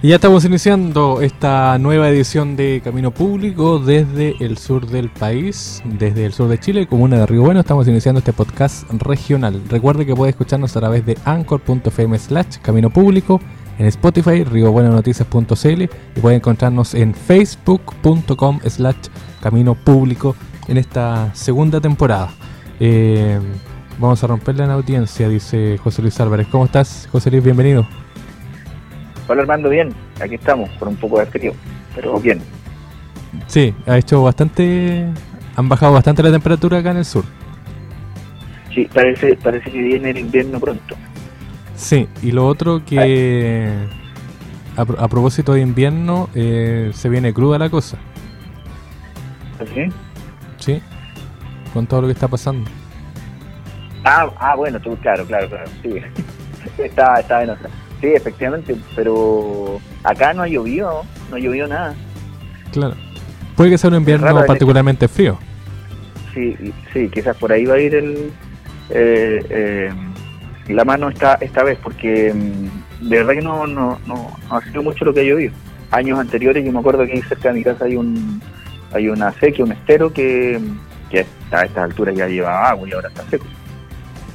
Y ya estamos iniciando esta nueva edición de Camino Público desde el sur del país, desde el sur de Chile, comuna de Río Bueno. Estamos iniciando este podcast regional. Recuerde que puede escucharnos a través de anchor.fm slash Camino Público, en Spotify, riobuenonoticias.cl y puede encontrarnos en facebook.com slash Camino Público en esta segunda temporada. Eh, vamos a romperla en audiencia, dice José Luis Álvarez. ¿Cómo estás, José Luis? Bienvenido. Hola Armando, bien, aquí estamos, con un poco de frío, pero bien. Sí, ha hecho bastante, han bajado bastante la temperatura acá en el sur. Sí, parece, parece que viene el invierno pronto. Sí, y lo otro que a, propósito de invierno eh, se viene cruda la cosa. ¿Sí? Sí, con todo lo que está pasando. Ah, ah bueno, tú, claro, claro, claro, sí. está, está en otra. Sí, efectivamente, pero acá no ha llovido, no ha llovido nada. Claro. Puede que sea un invierno particularmente frío. Sí, sí, quizás por ahí va a ir el, eh, eh, la mano esta, esta vez, porque mm, de verdad que no, no, no, ha sido mucho lo que ha llovido. Años anteriores, yo me acuerdo que cerca de mi casa hay un hay una sequía, un estero que, que a estas alturas ya lleva agua y ahora está seco.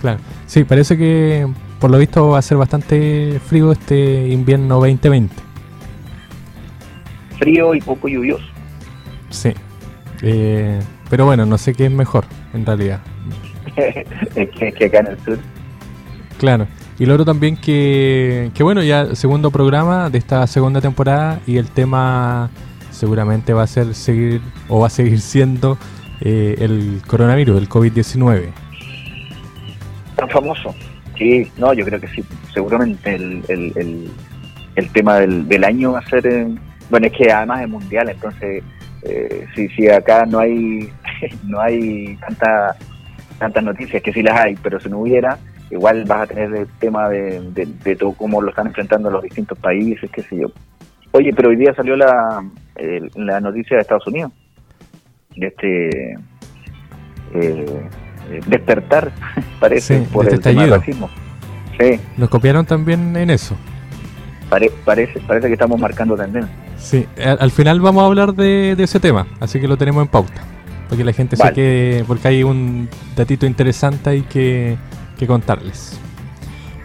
Claro, sí, parece que por lo visto va a ser bastante frío este invierno 2020. Frío y poco lluvioso. Sí. Eh, pero bueno, no sé qué es mejor, en realidad. es que, acá en el sur. Claro. Y lo otro también que, que, bueno, ya segundo programa de esta segunda temporada y el tema seguramente va a ser seguir o va a seguir siendo eh, el coronavirus, el COVID-19. Tan famoso. Sí, no, yo creo que sí. Seguramente el, el, el, tema del, del, año va a ser. Eh, bueno, es que además es mundial, entonces, eh, si, si acá no hay no hay tanta, tantas noticias, que sí las hay, pero si no hubiera, igual vas a tener el tema de, de, todo cómo lo están enfrentando los distintos países, qué sé yo. Oye, pero hoy día salió la, la noticia de Estados Unidos, de este. Eh, despertar, parece, por el tema racismo. Sí. Nos copiaron también en eso. parece, parece que estamos marcando tendencia. Sí, al, final vamos a hablar de, ese tema, así que lo tenemos en pauta. Porque la gente vale. que. Porque hay un datito interesante ahí que, que contarles.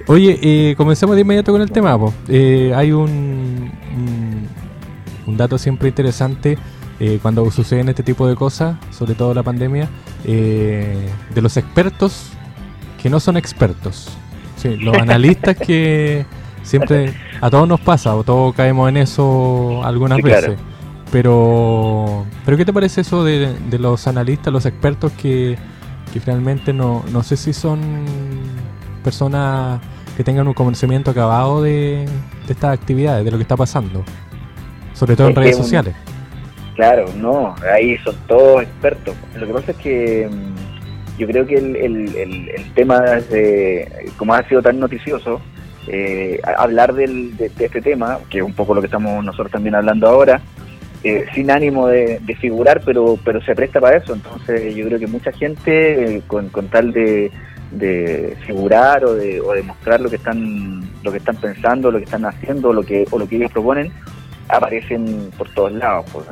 Oye, eh, comencemos de inmediato con el tema. Eh, hay un, un, un, dato siempre interesante eh, cuando suceden este tipo de cosas, sobre todo la pandemia, eh, de los expertos que no son expertos. Sí, los analistas que siempre a todos nos pasa o todos caemos en eso algunas veces. Pero, pero ¿qué te parece eso de, los analistas, los expertos que, que finalmente no, no sé si son personas que tengan un conocimiento acabado de, de estas actividades, de lo que está pasando, sobre todo en redes sociales? Claro, no, ahí son todos expertos. Lo que pasa es que mm, yo creo que el, el, tema, de, como ha sido tan noticioso, eh, hablar del, de, este tema, que es un poco lo que estamos nosotros también hablando ahora, eh, sin ánimo de, figurar, pero pero se presta para eso. Entonces yo creo que mucha gente, eh, con, con tal de, de figurar o de, o de mostrar lo que están lo que están pensando, lo que están haciendo, lo que o lo que ellos proponen, aparecen por todos lados. Pues,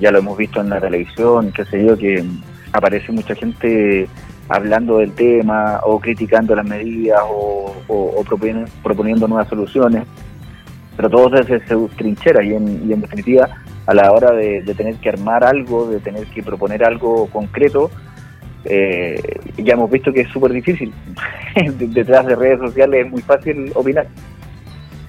ya lo hemos visto en la televisión, qué sé yo, que aparece mucha gente hablando del tema o criticando las medidas o, proponiendo, nuevas soluciones, pero todo desde su trinchera y en, en definitiva a la hora de, tener que armar algo, de tener que proponer algo concreto, eh, ya hemos visto que es súper difícil. Detrás de redes sociales es muy fácil opinar.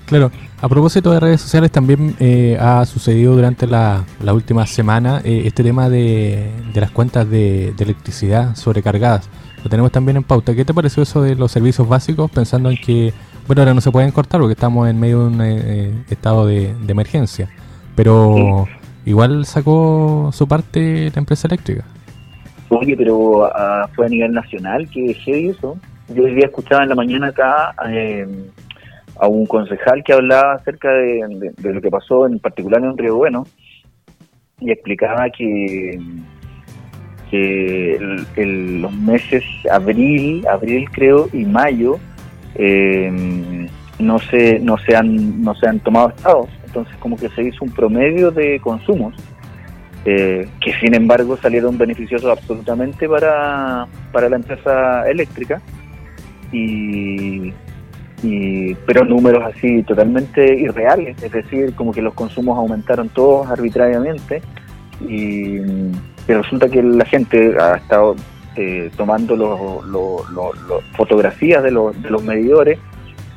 Claro, a propósito de redes sociales, también eh, ha sucedido durante la, última semana eh, este tema de, las cuentas de, electricidad sobrecargadas. Lo tenemos también en pauta. ¿Qué te pareció eso de los servicios básicos? Pensando en que, bueno, ahora no se pueden cortar porque estamos en medio de un eh, estado de, emergencia. Pero igual sacó su parte la empresa eléctrica. Oye, pero ah, fue a nivel nacional que dejé eso. Yo hoy día escuchaba en la mañana acá eh, a un concejal que hablaba acerca de, lo que pasó en particular en Río Bueno y explicaba que, que los meses abril, abril creo, y mayo eh, no se no se han no se han tomado estados entonces como que se hizo un promedio de consumos eh, que sin embargo salieron beneficiosos absolutamente para, para la empresa eléctrica. Y, pero números así totalmente irreales es decir como que los consumos aumentaron todos arbitrariamente y, resulta que la gente ha estado eh, tomando los, fotografías de los, de los medidores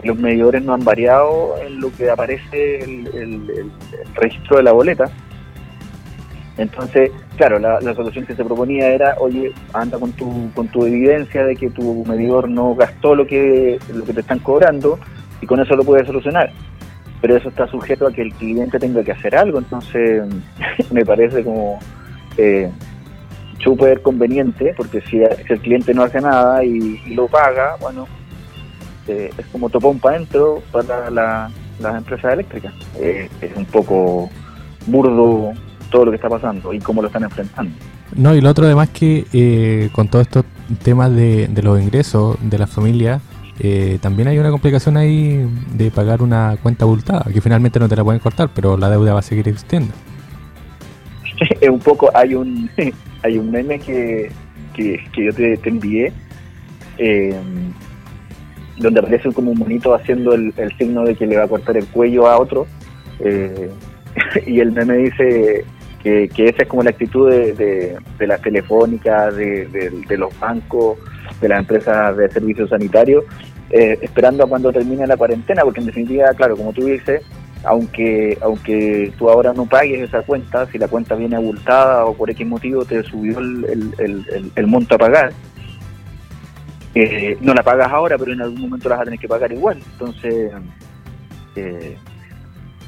los medidores no han variado en lo que aparece el, registro de la boleta. Entonces, claro, la, solución que se proponía era, oye, anda con tu, con tu evidencia de que tu medidor no gastó lo que, lo que te están cobrando y con eso lo puedes solucionar. Pero eso está sujeto a que el cliente tenga que hacer algo, entonces me parece como eh, súper conveniente, porque si, el cliente no hace nada y lo paga, bueno, este, es como topón para adentro para las empresas eléctricas. Eh, es un poco burdo todo lo que está pasando y cómo lo están enfrentando. No, y lo otro además que eh, con todos estos temas de, los ingresos de la familia, eh, también hay una complicación ahí de pagar una cuenta abultada, que finalmente no te la pueden cortar, pero la deuda va a seguir existiendo. es un poco, hay un hay un meme que, que, yo te, te envié, eh, donde aparece como un monito haciendo el, signo de que le va a cortar el cuello a otro. Eh, y el meme dice que, esa es como la actitud de, de, las telefónicas, de, los bancos, de las empresas de servicios sanitarios, eh, esperando a cuando termine la cuarentena, porque en definitiva, claro, como tú dices, aunque aunque tú ahora no pagues esa cuenta, si la cuenta viene abultada o por X motivo te subió el, el monto a pagar, no la pagas ahora, pero en algún momento la vas a tener que pagar igual. Entonces, eh,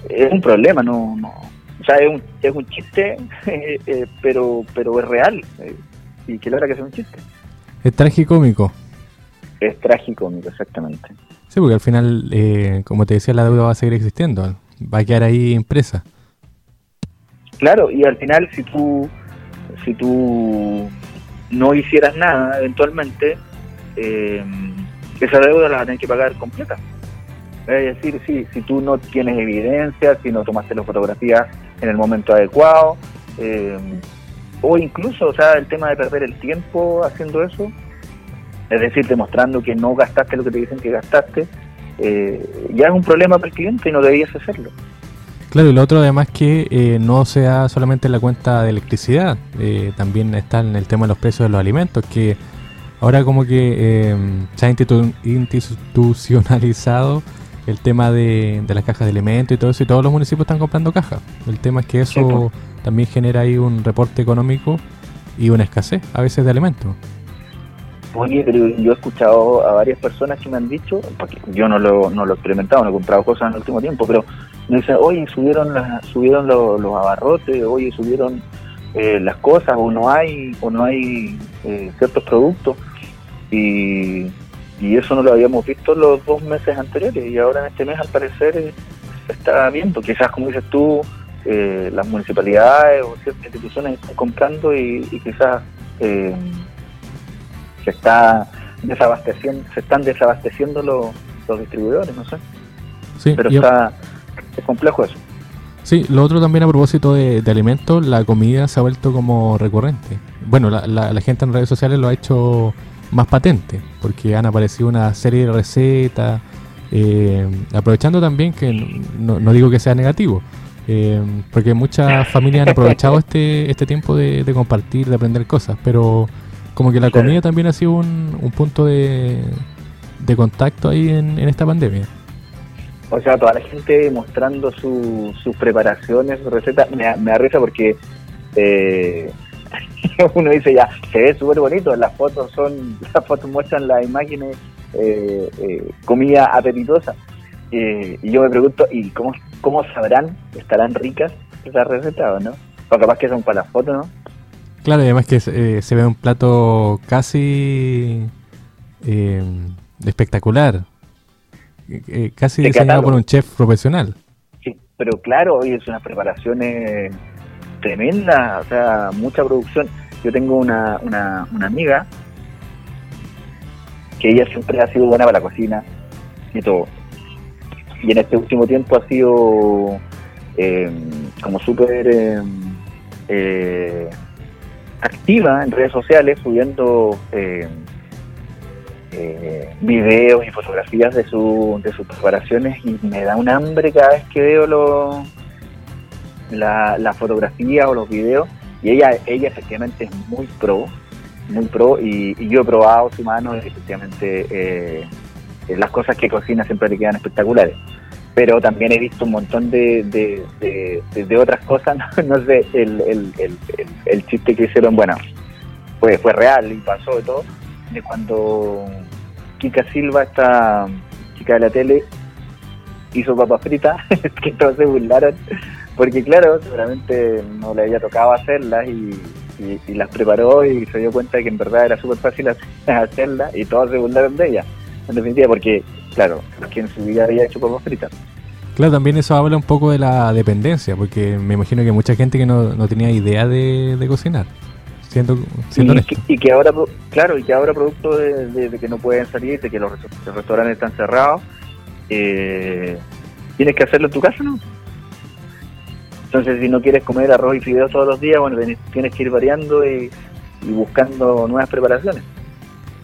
es un problema, no, no o sea, es un, es un chiste, eh, pero pero es real. Eh, y que logra que sea un chiste. Es tragicómico. Es tragicómico, exactamente. Sí, porque al final, como te decía, la deuda va a seguir existiendo. Va a quedar ahí impresa. Claro, y al final, si tú, si tú no hicieras nada, eventualmente, eh, esa deuda la a tener que pagar completa. Es decir, si, si tú no tienes evidencia, si no tomaste las fotografías en el momento adecuado, eh, o incluso, o sea, el tema de perder el tiempo haciendo eso, es decir, demostrando que no gastaste lo que te dicen que gastaste, eh, ya es un problema para el cliente y no debías hacerlo. Claro, y lo otro además que eh, no sea solamente la cuenta de electricidad, también está en el tema de los precios de los alimentos, que Ahora como que em, se ha institucionalizado el tema de, las cajas de elementos y todo eso, y todos los municipios están comprando cajas. El tema es que eso también genera ahí un reporte económico y una escasez a veces de alimentos. Oye, pero yo he escuchado a varias personas que me han dicho, porque yo no lo, no lo he experimentado, no he comprado cosas en el último tiempo, pero me dicen, oye, subieron, las, subieron los, abarrotes, oye, subieron eh, las cosas, o no hay, o no hay eh, ciertos productos y, eso no lo habíamos visto los dos meses anteriores y ahora en este mes al parecer eh, se está viendo, quizás como dices tú, eh, las municipalidades o ciertas instituciones están comprando y, quizás eh, se está desabasteciendo, se están desabasteciendo los, distribuidores, no sé. Pero está es complejo eso. Sí, lo otro también a propósito de, alimentos, la comida se ha vuelto como recurrente. Bueno, la, la gente en redes sociales lo ha hecho más patente, porque han aparecido una serie de recetas, eh, aprovechando también que no, digo que sea negativo, eh, porque muchas familias han aprovechado este, este tiempo de, compartir, de aprender cosas, pero como que la comida también ha sido un, punto de, de, contacto ahí en, esta pandemia. O sea, toda la gente mostrando sus preparaciones, sus recetas, me, me da risa porque eh, uno dice ya, se ve súper bonito, las fotos son, las fotos muestran las imágenes eh, eh, comida apetitosa. y yo me pregunto, ¿y cómo, cómo sabrán? ¿Estarán ricas? esa receta, ¿no? O capaz que son para las fotos, ¿no? Claro, y además que eh, se ve un plato casi eh, espectacular, eh, casi diseñado por un chef profesional. Sí, pero claro, hoy es una preparación tremenda, o sea, mucha producción. Yo tengo una, una, una amiga que ella siempre ha sido buena para la cocina y todo. Y en este último tiempo ha sido eh, como súper eh, activa en redes sociales, subiendo eh, videos y fotografías de, su, de sus preparaciones y me da un hambre cada vez que veo lo, la, la fotografía o los videos. Y ella, ella efectivamente es muy pro, muy pro y, yo he probado su mano y efectivamente eh, las cosas que cocina siempre le quedan espectaculares. Pero también he visto un montón de, de, otras cosas, no, sé, el, el, el, el, chiste que hicieron, bueno, fue, fue real y pasó de todo, de cuando Kika Silva, esta chica de la tele, hizo papas fritas, que todos se burlaron, porque claro, seguramente no le había tocado hacerlas y y, las preparó y se dio cuenta de que en verdad era súper fácil hacerla y todos se burlaron de ella, en definitiva, porque, claro, porque en su vida había hecho papas fritas. Claro, también eso habla un poco de la dependencia, porque me imagino que mucha gente que no, no tenía idea de, cocinar, siendo, siendo y, que, ahora, claro, y que ahora producto de, que no pueden salir, de que los, restaurantes están cerrados, eh, tienes que hacerlo en tu casa, ¿no? Entonces, si no quieres comer arroz y fideos todos los días, bueno, tienes que ir variando y, buscando nuevas preparaciones.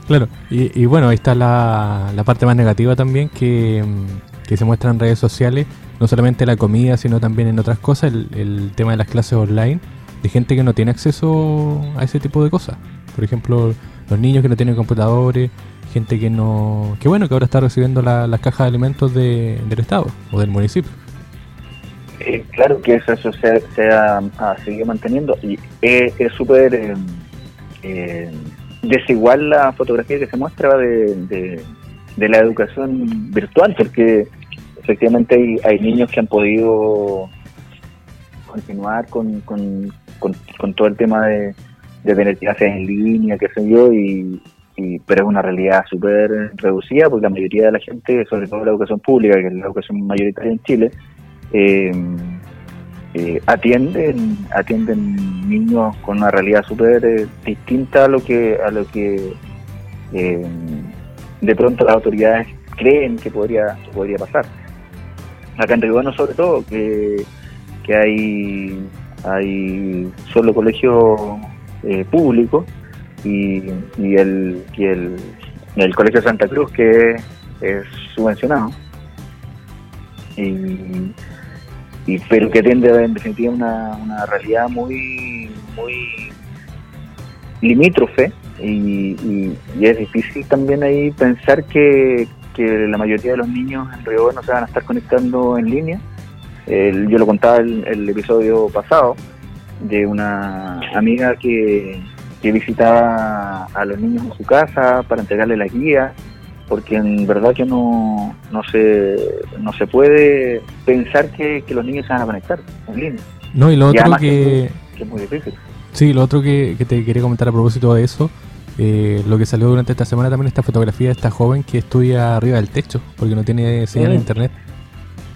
Claro, y, bueno, ahí está la, parte más negativa también que, se muestra en redes sociales, no solamente la comida, sino también en otras cosas, el, tema de las clases online, de gente que no tiene acceso a ese tipo de cosas. Por ejemplo, los niños que no tienen computadores, gente que no... que bueno, que ahora está recibiendo las cajas de alimentos del Estado o del municipio. Eh, claro que eso, se, ha, seguido manteniendo y es súper eh, eh, desigual la fotografía que se muestra de, la educación virtual, porque efectivamente hay, niños que han podido continuar con, todo el tema de, tener clases en línea, qué sé yo, y, pero es una realidad súper reducida porque la mayoría de la gente, sobre todo la educación pública, que es la educación mayoritaria en Chile, eh, eh, atienden atienden niños con una realidad súper eh, distinta a lo que a lo que de pronto las autoridades creen que podría podría pasar. Acá en Río sobre todo que, que hay hay solo colegios públicos y, y, el, y el, el colegio Santa Cruz que es subvencionado. Y pero que tiende en definitiva una, una realidad muy muy limítrofe y, es difícil también ahí pensar que, la mayoría de los niños en Río no se van a estar conectando en línea. yo lo contaba el, el episodio pasado de una amiga que, que visitaba a los niños en su casa para entregarle la guía porque en verdad que no, no, se, no se puede pensar que, los niños se van a conectar en línea. No, y lo otro que, es muy difícil. Sí, lo otro que, te quería comentar a propósito de eso, eh, lo que salió durante esta semana también esta fotografía de esta joven que estudia arriba del techo, porque no tiene señal de mm. internet.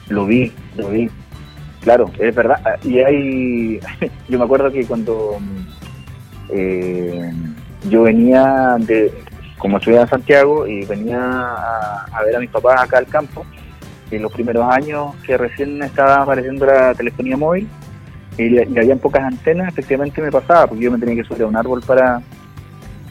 Lo vi, lo vi. Claro, es verdad. Y hay, yo me acuerdo que cuando eh, yo venía de, como estudiaba en Santiago y venía a, ver a mis papás acá al campo, en los primeros años que recién estaba apareciendo la telefonía móvil y, habían pocas antenas, efectivamente me pasaba, porque yo me tenía que subir a un árbol para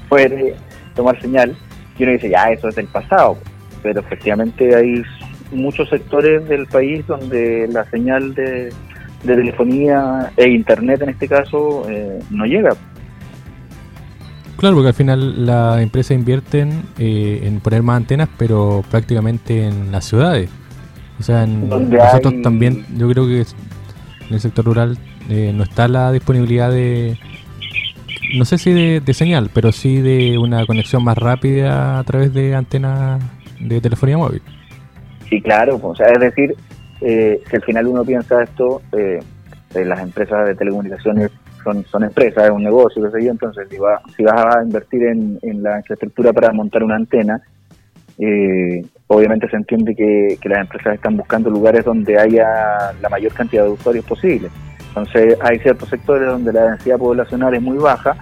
poder eh, tomar señal. Y uno dice, ya, eso es del pasado, pero efectivamente hay muchos sectores del país donde la señal de, telefonía e internet en este caso eh, no llega. Claro, porque al final las empresas invierten eh, en poner más antenas, pero prácticamente en las ciudades. O sea, en, nosotros también, yo creo que en el sector rural eh, no está la disponibilidad de, no sé si de, señal, pero sí de una conexión más rápida a través de antenas de telefonía móvil. Sí, claro, o sea, es decir, eh, si al final uno piensa esto, eh, las empresas de telecomunicaciones son, son empresas, es un negocio, qué sé yo, entonces si, si vas a invertir en, la infraestructura para montar una antena, eh, obviamente se entiende que, las empresas están buscando lugares donde haya la mayor cantidad de usuarios posible. Entonces hay ciertos sectores donde la densidad poblacional es muy baja,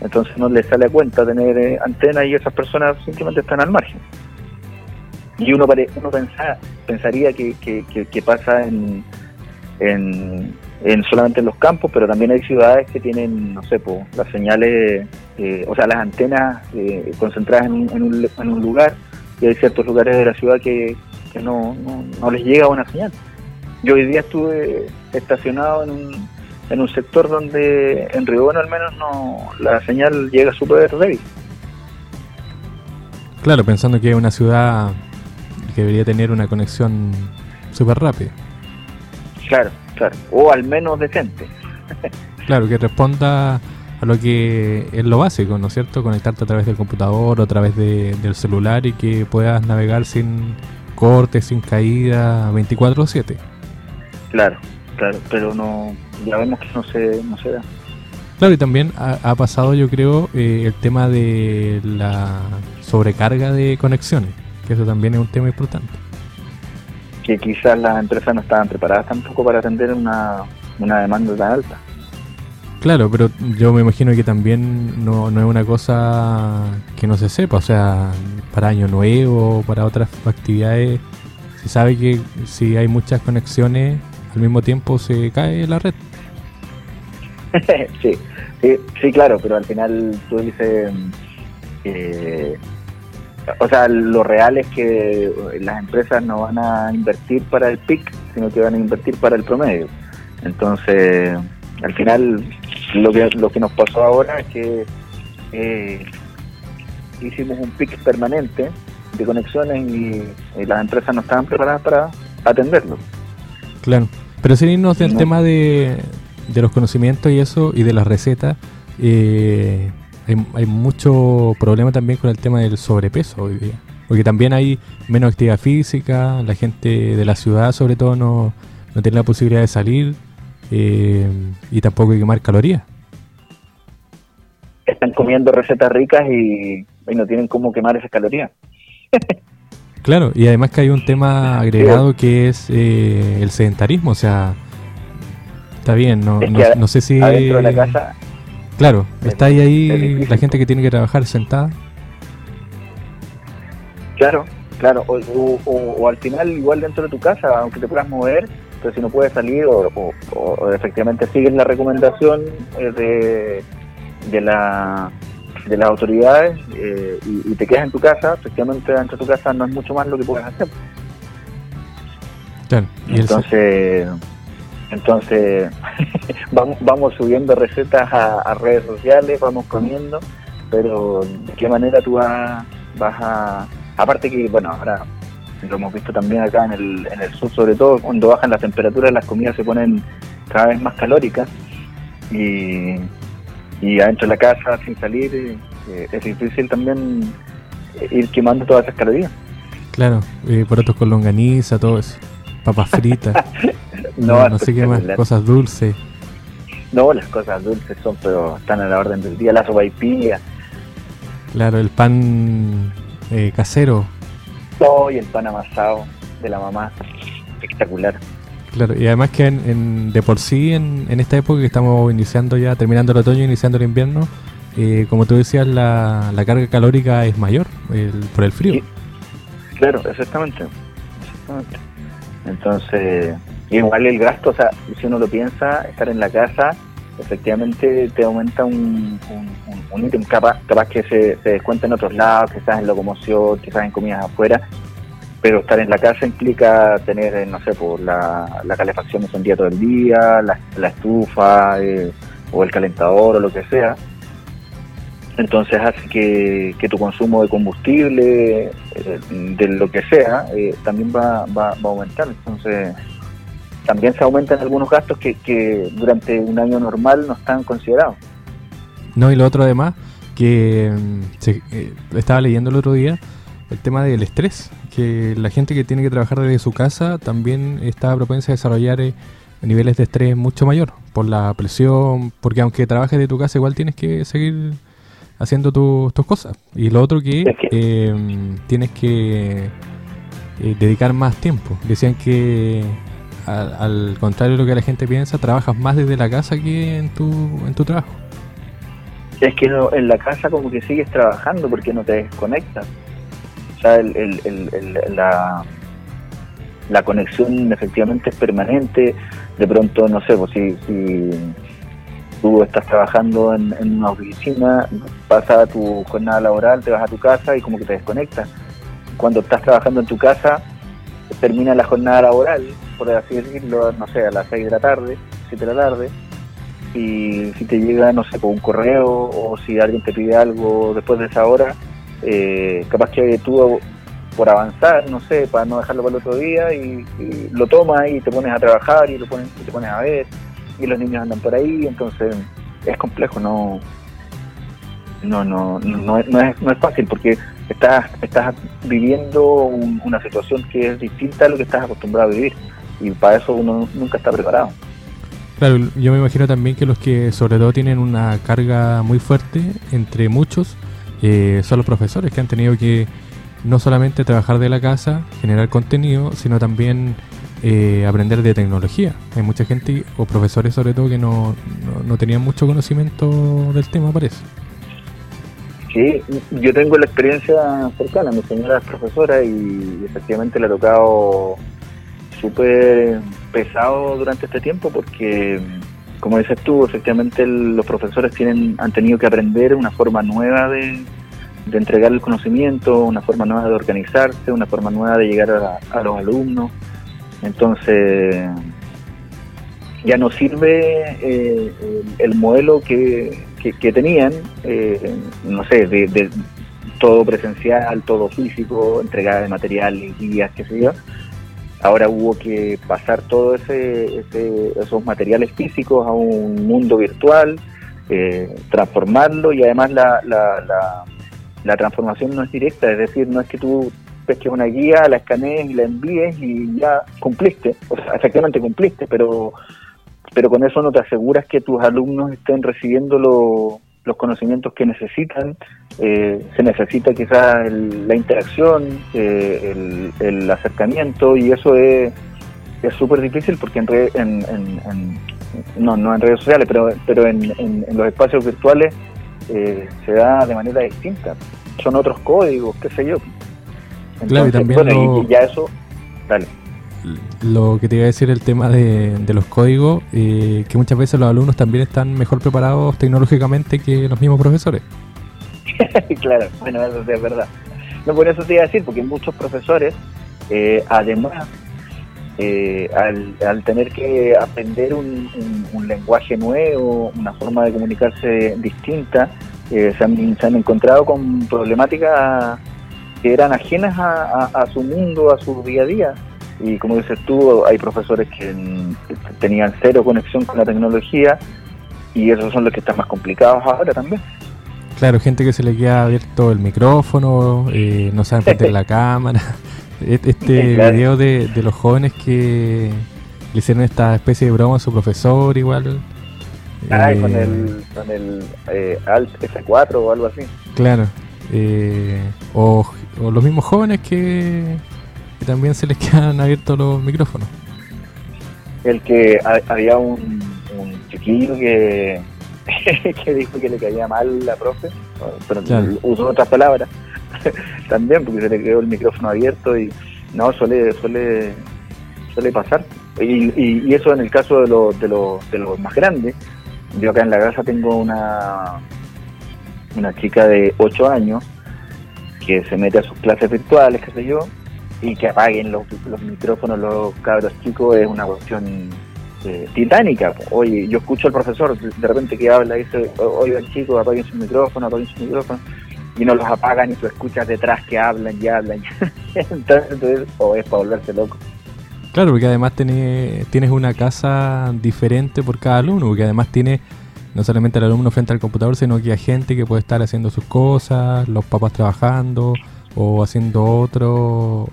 entonces no les sale a cuenta tener eh, antenas y esas personas simplemente están al margen. Y uno, uno pensaría que, que, pasa en, en, solamente en los campos, pero también hay ciudades que tienen, no sé, pues, las señales, eh, o sea, las antenas eh, concentradas en un, en, un, en un lugar y hay ciertos lugares de la ciudad que, no, no, les llega una señal. Yo hoy día estuve estacionado en un, en un sector donde en Río al menos no la señal llega súper débil. Claro, pensando que es una ciudad que debería tener una conexión súper rápida. Claro, claro, o al menos decente. claro, que responda a lo que es lo básico, ¿no es cierto? Conectarte a través del computador o a través del celular y que puedas navegar sin cortes, sin caída, 24/7. Claro, claro, pero no, ya vemos que no se, no se da. Claro, y también ha, pasado, yo creo, eh, el tema de la sobrecarga de conexiones, que eso también es un tema importante. Que quizás las empresas no estaban preparadas tampoco para atender una, una demanda tan alta. Claro, pero yo me imagino que también no, no es una cosa que no se sepa, o sea, para Año Nuevo, para otras actividades, se sabe que si hay muchas conexiones al mismo tiempo se cae la red. sí, sí, sí, claro, pero al final tú dices, eh, o sea, lo real es que las empresas no van a invertir para el PIC, sino que van a invertir para el promedio. Entonces, al final lo que, lo que nos pasó ahora es que eh, hicimos un pic permanente de conexiones y, las empresas no estaban preparadas para atenderlo. Claro, pero sin irnos del tema de, de, los conocimientos y eso y de las recetas, eh, hay, hay, mucho problema también con el tema del sobrepeso hoy día. Porque también hay menos actividad física, la gente de la ciudad sobre todo no, no tiene la posibilidad de salir, eh, y tampoco hay que quemar calorías. Están comiendo recetas ricas y, no tienen cómo quemar esas calorías. claro, y además que hay un tema agregado que es eh, el sedentarismo, o sea, está bien, no, no, sé si... Adentro de la casa... Claro, está ahí, ahí la gente que tiene que trabajar sentada. Claro, claro, o, al final igual dentro de tu casa, aunque te puedas mover, si no puedes salir o, efectivamente sigues la recomendación eh, de, de, la, de las autoridades eh, y, te quedas en tu casa, efectivamente dentro de tu casa no es mucho más lo que puedes hacer. entonces, entonces vamos, vamos subiendo recetas a, redes sociales, vamos comiendo, pero de qué manera tú vas, vas a... Aparte que, bueno, ahora lo hemos visto también acá en el, en el sur, sobre todo cuando bajan las temperaturas, las comidas se ponen cada vez más calóricas y, y adentro de la casa, sin salir, eh, es difícil también ir quemando todas esas calorías. Claro, eh, porotos con longaniza, todo eso, papas fritas, no, no, sé qué más, cosas dulces. No, las cosas dulces son, pero están a la orden del día, la sopa y pilla. Claro, el pan eh, casero, y el pan amasado de la mamá. Espectacular. Claro, y además que en, de por sí en, en, esta época que estamos iniciando ya, terminando el otoño, iniciando el invierno, eh, como tú decías, la, la, carga calórica es mayor por el frío. claro, exactamente. exactamente. Entonces, igual el gasto, o sea, si uno lo piensa, estar en la casa efectivamente te aumenta un, un, ítem, capaz, capaz que se, se descuenta en otros lados, quizás en locomoción, quizás en comidas afuera, pero estar en la casa implica tener, eh, no sé, por la, la calefacción encendida todo el día, la, estufa eh, o el calentador o lo que sea. Entonces hace que, que tu consumo de combustible, de lo que sea, también va, va, va a aumentar. Entonces también se aumentan algunos gastos que, durante un año normal no están considerados. No, y lo otro además, que mm, eh, estaba leyendo el otro día, el tema del estrés, que la gente que tiene que trabajar desde su casa también está propensa a desarrollar eh, niveles de estrés mucho mayor por la presión, porque aunque trabajes de tu casa igual tienes que seguir haciendo tus cosas. Y lo otro que, em, tienes que eh, dedicar más tiempo. Decían que al, contrario de lo que la gente piensa, trabajas más desde la casa que en tu, en tu trabajo. Es que en la casa como que sigues trabajando porque no te desconectas. O sea, la, la conexión efectivamente es permanente. De pronto, no sé, pues si, si tú estás trabajando en, una oficina, pasa tu jornada laboral, te vas a tu casa y como que te desconectas. Cuando estás trabajando en tu casa, termina la jornada laboral, por así decirlo, no sé, a las 6 de la tarde, 7 de la tarde, y si te llega, no sé, por un correo o si alguien te pide algo después de esa hora, eh, capaz que tú por avanzar, no sé, para no dejarlo para el otro día y, lo tomas y te pones a trabajar y lo pones, te pones a ver y los niños andan por ahí, entonces es complejo, no no no no, es, no es fácil porque estás estás viviendo una situación que es distinta a lo que estás acostumbrado a vivir y para eso uno nunca está preparado. Claro, yo me imagino también que los que sobre todo tienen una carga muy fuerte entre muchos eh, son los profesores que han tenido que no solamente trabajar de la casa, generar contenido, sino también eh, aprender de tecnología. Hay mucha gente, o profesores sobre todo, que no, no, tenían mucho conocimiento del tema, parece. Sí, yo tengo la experiencia cercana. Mi señora es profesora y efectivamente le ha tocado súper pesado durante este tiempo porque, como dices tú, efectivamente los profesores tienen han tenido que aprender una forma nueva de, de entregar el conocimiento, una forma nueva de organizarse, una forma nueva de llegar a, los alumnos. Entonces, ya no sirve eh, el, modelo que, que, tenían, eh, no sé, de, todo presencial, todo físico, entregada de material, guías, qué sé yo. Ahora hubo que pasar todos ese, esos materiales físicos a un mundo virtual, eh, transformarlo y además la, la la transformación no es directa, es decir, no es que tú pesques una guía, la escanees y la envíes y ya cumpliste, o sea, efectivamente cumpliste, pero, pero con eso no te aseguras que tus alumnos estén recibiendo los conocimientos que necesitan, eh, se necesita quizás la interacción, eh, el, acercamiento y eso es es súper difícil porque en, en, no, no en redes sociales, pero, pero en, los espacios virtuales eh, se da de manera distinta. Son otros códigos, qué sé yo. Claro, y también y ya eso, dale. Lo que te iba a decir el tema de, los códigos, eh, que muchas veces los alumnos también están mejor preparados tecnológicamente que los mismos profesores. claro, bueno, eso es verdad. No, por eso te iba a decir, porque muchos profesores, eh, además, eh, al, tener que aprender un, lenguaje nuevo, una forma de comunicarse distinta, eh, se, han, encontrado con problemáticas que eran ajenas a, su mundo, a su día a día. Y como dices tú, hay profesores que tenían cero conexión con la tecnología y esos son los que están más complicados ahora también. Claro, gente que se le queda abierto el micrófono, eh, no saben prender la cámara. Este video de, los jóvenes que le hicieron esta especie de broma a su profesor igual. Ah, con eh, el, con el eh, Alt F4 o algo así. Claro. Eh, o, los mismos jóvenes que, también se les quedan abiertos los micrófonos. El que había un, un chiquillo que, que dijo que le caía mal la profe, pero usó otras palabras también, porque se le quedó el micrófono abierto y no, suele, suele, suele pasar. Y, y, eso en el caso de, los de, los de los más grandes. Yo acá en la casa tengo una, una chica de 8 años que se mete a sus clases virtuales, qué sé yo, y que apaguen los, los micrófonos los cabros chicos es una cuestión eh, titánica. Oye, yo escucho al profesor de repente que habla y dice, oigan chicos, apaguen su micrófono, apaguen su micrófono y no los apagan y tú escuchas detrás que hablan y hablan. entonces, o es para volverse loco. Claro, porque además tenés, tienes una casa diferente por cada alumno, porque además tiene no solamente el alumno frente al computador, sino que hay gente que puede estar haciendo sus cosas, los papás trabajando o haciendo otro,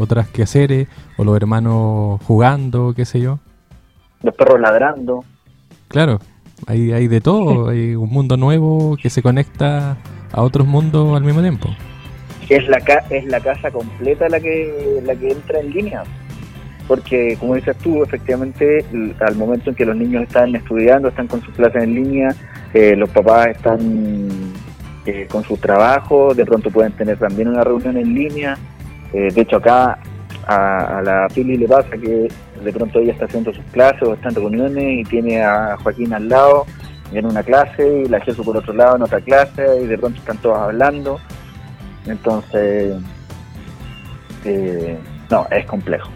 otras quehaceres, o los hermanos jugando, qué sé yo. los perros ladrando. Claro, hay, hay de todo, hay un mundo nuevo que se conecta a otros mundos al mismo tiempo. Es la, es la casa completa la que, la que entra en línea porque como dices tú, efectivamente, al momento en que los niños están estudiando, están con sus clases en línea, eh, los papás están eh, con su trabajo, de pronto pueden tener también una reunión en línea. Eh, de hecho, acá a, la Pili le pasa que de pronto ella está haciendo sus clases o está en reuniones y tiene a Joaquín al lado en una clase y la Jesús por otro lado en otra clase y de pronto están todos hablando. Entonces, no, es complejo.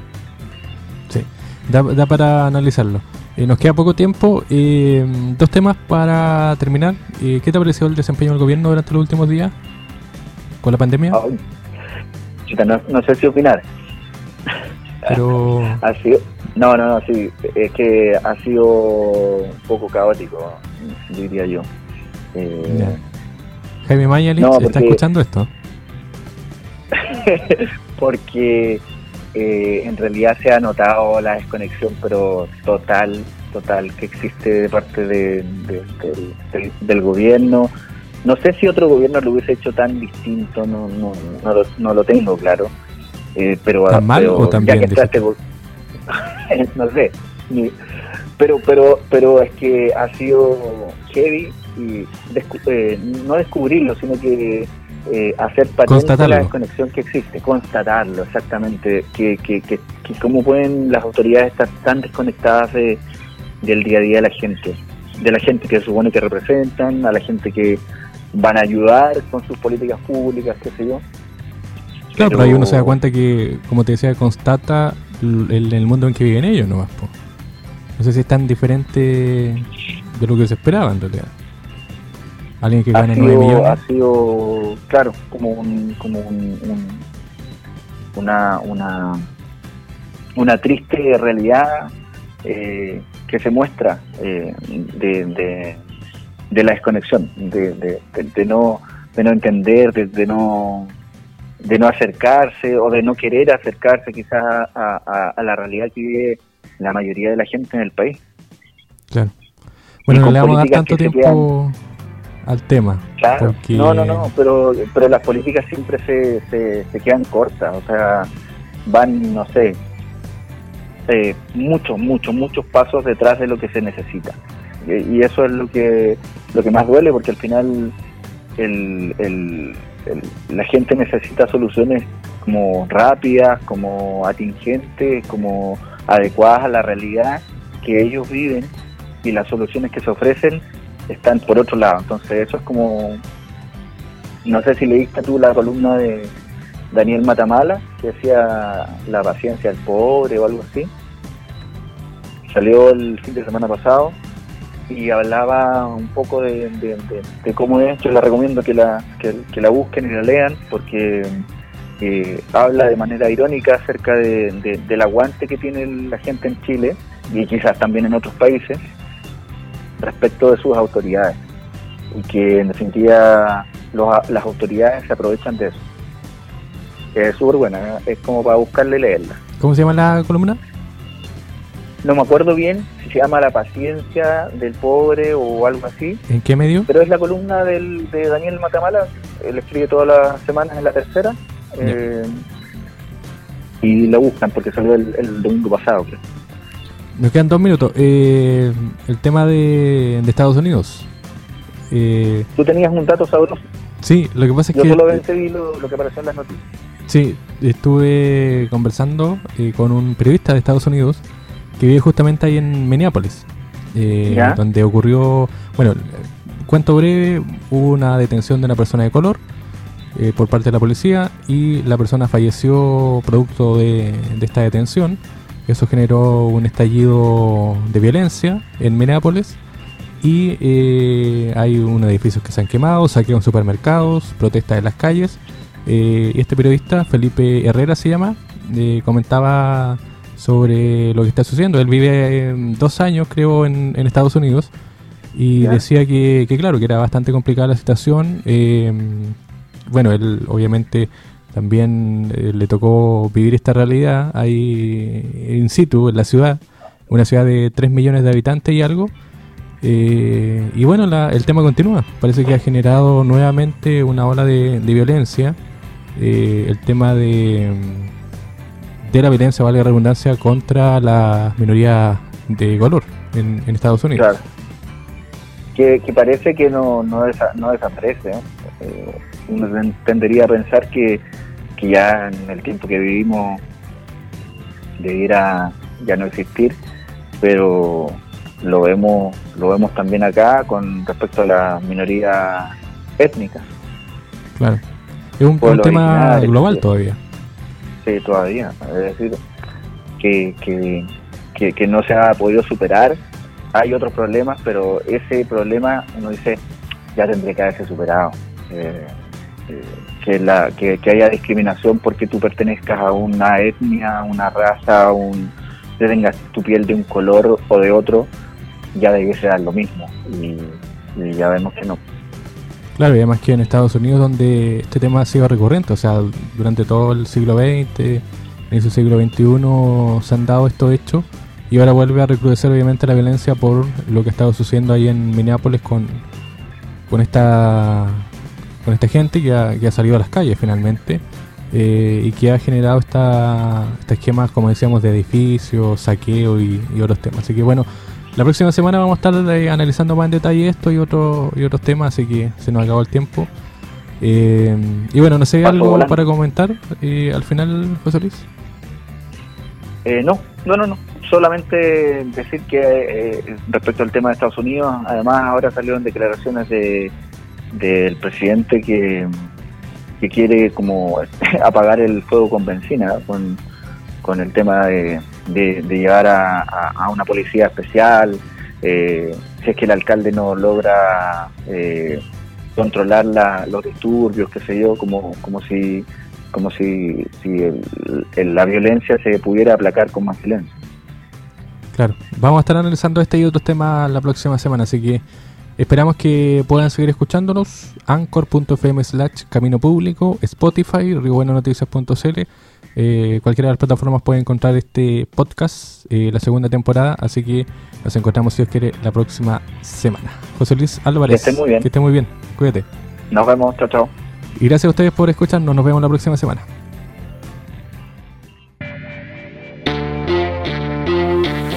Sí, da, para analizarlo. Eh, nos queda poco tiempo. Eh, dos temas para terminar. Eh, ¿Qué te ha parecido el desempeño del gobierno durante los últimos días con la pandemia? no, sé si opinar. Pero... ha sido, no, no, no, sí. Es que ha sido un poco caótico, diría yo. Jaime Mañalich, ¿está escuchando esto? porque eh, en realidad se ha notado la desconexión, pero total, total, que existe de parte de, del, gobierno. No sé si otro gobierno lo hubiese hecho tan distinto, no, no, no, lo, no lo tengo claro. Eh, pero, ¿Tan mal o también? no sé. pero, pero, pero es que ha sido heavy y eh, no descubrirlo, sino que eh, hacer patente la desconexión que existe, constatarlo exactamente, que, que, que, cómo pueden las autoridades estar tan desconectadas de, del día a día de la gente, de la gente que se supone que representan, a la gente que van a ayudar con sus políticas públicas, qué sé yo. Claro, pero, ahí uno se da cuenta que, como te decía, constata el, el mundo en que viven ellos nomás. No sé si es tan diferente de lo que se esperaba en realidad. Alguien que gane 9 millones. Ha sido, claro, como un, como una, una, una triste realidad eh, que se muestra eh, de, de, la desconexión, de, de, no, de no entender, de, no de no acercarse o de no querer acercarse quizás a, a, la realidad que vive la mayoría de la gente en el país. Claro. Bueno, no le vamos a dar tanto tiempo al tema. Claro, no, no, no, pero, pero las políticas siempre se, se, quedan cortas, o sea, van, no sé, eh, muchos, muchos, muchos pasos detrás de lo que se necesita. Y, eso es lo que, lo que más duele, porque al final el, el, la gente necesita soluciones como rápidas, como atingentes, como adecuadas a la realidad que ellos viven y las soluciones que se ofrecen están por otro lado. Entonces eso es como, no sé si leíste tú la columna de Daniel Matamala, que decía la paciencia del pobre o algo así. Salió el fin de semana pasado y hablaba un poco de, cómo es. Yo les recomiendo que la, que, la busquen y la lean porque eh, habla de manera irónica acerca del aguante que tiene la gente en Chile y quizás también en otros países respecto de sus autoridades y que en definitiva las autoridades se aprovechan de eso. Es súper buena, es como para buscarle leerla. ¿Cómo se llama la columna? No me acuerdo bien si se llama La paciencia del pobre o algo así. ¿En qué medio? Pero es la columna del, de Daniel Matamala, él escribe todas las semanas en la tercera. Eh, y la buscan porque salió el, el domingo pasado, creo. Nos quedan dos minutos. Eh, el tema de, Estados Unidos. Eh, ¿Tú tenías un dato sabroso? Sí, lo que pasa es que... Yo solo vi lo, lo, que apareció en las noticias. Sí, estuve conversando eh, con un periodista de Estados Unidos que vive justamente ahí en Minneapolis, donde ocurrió, bueno, cuento breve, hubo una detención de una persona de color por parte de la policía y la persona falleció producto de, de esta detención eso generó un estallido de violencia en Minneapolis y eh, hay unos edificios que se han quemado, saqueos supermercados, protestas en las calles. Eh, y este periodista, Felipe Herrera se llama, eh, comentaba sobre lo que está sucediendo. Él vive dos años, creo, en, Estados Unidos y decía que, que, claro, que era bastante complicada la situación. bueno, él obviamente también eh, le tocó vivir esta realidad ahí in situ, en la ciudad, una ciudad de 3 millones de habitantes y algo. Eh, y bueno, el tema continúa. Parece que ha generado nuevamente una ola de, violencia. Eh, el tema de, de la violencia, vale la redundancia, contra la minoría de color en, Estados Unidos. Claro. Que, parece que no, no, no desaparece. Eh, uno tendería a pensar que, que ya en el tiempo que vivimos debiera ya no existir, pero lo vemos lo vemos también acá con respecto a la minoría étnica. Claro. Es un, tema global todavía. Sí, todavía. Es decir, que, que, que, no se ha podido superar. Hay otros problemas, pero ese problema uno dice ya tendría que haberse superado. Eh, que, la, que, haya discriminación porque tú pertenezcas a una etnia, una raza, un, tengas tu piel de un color o de otro, ya debe ser lo mismo. Y, ya vemos que no. Claro, y además que en Estados Unidos donde este tema ha sido recurrente, o sea, durante todo el siglo XX, en ese siglo XXI se han dado estos hechos y ahora vuelve a recrudecer obviamente la violencia por lo que ha estado sucediendo ahí en Minneapolis con, con esta con esta gente que ha, que ha salido a las calles finalmente eh, y que ha generado esta, este esquema, como decíamos, de edificios, saqueo y, otros temas. Así que bueno, la próxima semana vamos a estar eh, analizando más en detalle esto y, otro, y otros temas, así que se nos acabó el tiempo. Eh, y bueno, no sé, algo para comentar al final, José Luis. no, no, no, no. Solamente decir que respecto al tema de Estados Unidos, además ahora salieron declaraciones de del presidente que, que quiere como apagar el fuego con benzina, con, con el tema de, de, llevar a, a, una policía especial, eh, si es que el alcalde no logra eh, controlar la, los disturbios, qué sé yo, como, como si como si, si la violencia se pudiera aplacar con más silencio. Claro, vamos a estar analizando este y otros temas la próxima semana, así que Esperamos que puedan seguir escuchándonos. Anchor.fm slash Camino Público, Spotify, riobuenonoticias.cl. Eh, cualquiera de las plataformas puede encontrar este podcast, eh, la segunda temporada. Así que nos encontramos, si Dios quiere, la próxima semana. José Luis Álvarez. Que esté muy bien. Que esté muy bien. Cuídate. Nos vemos. Chao, chao. Y gracias a ustedes por escucharnos. Nos vemos la próxima semana.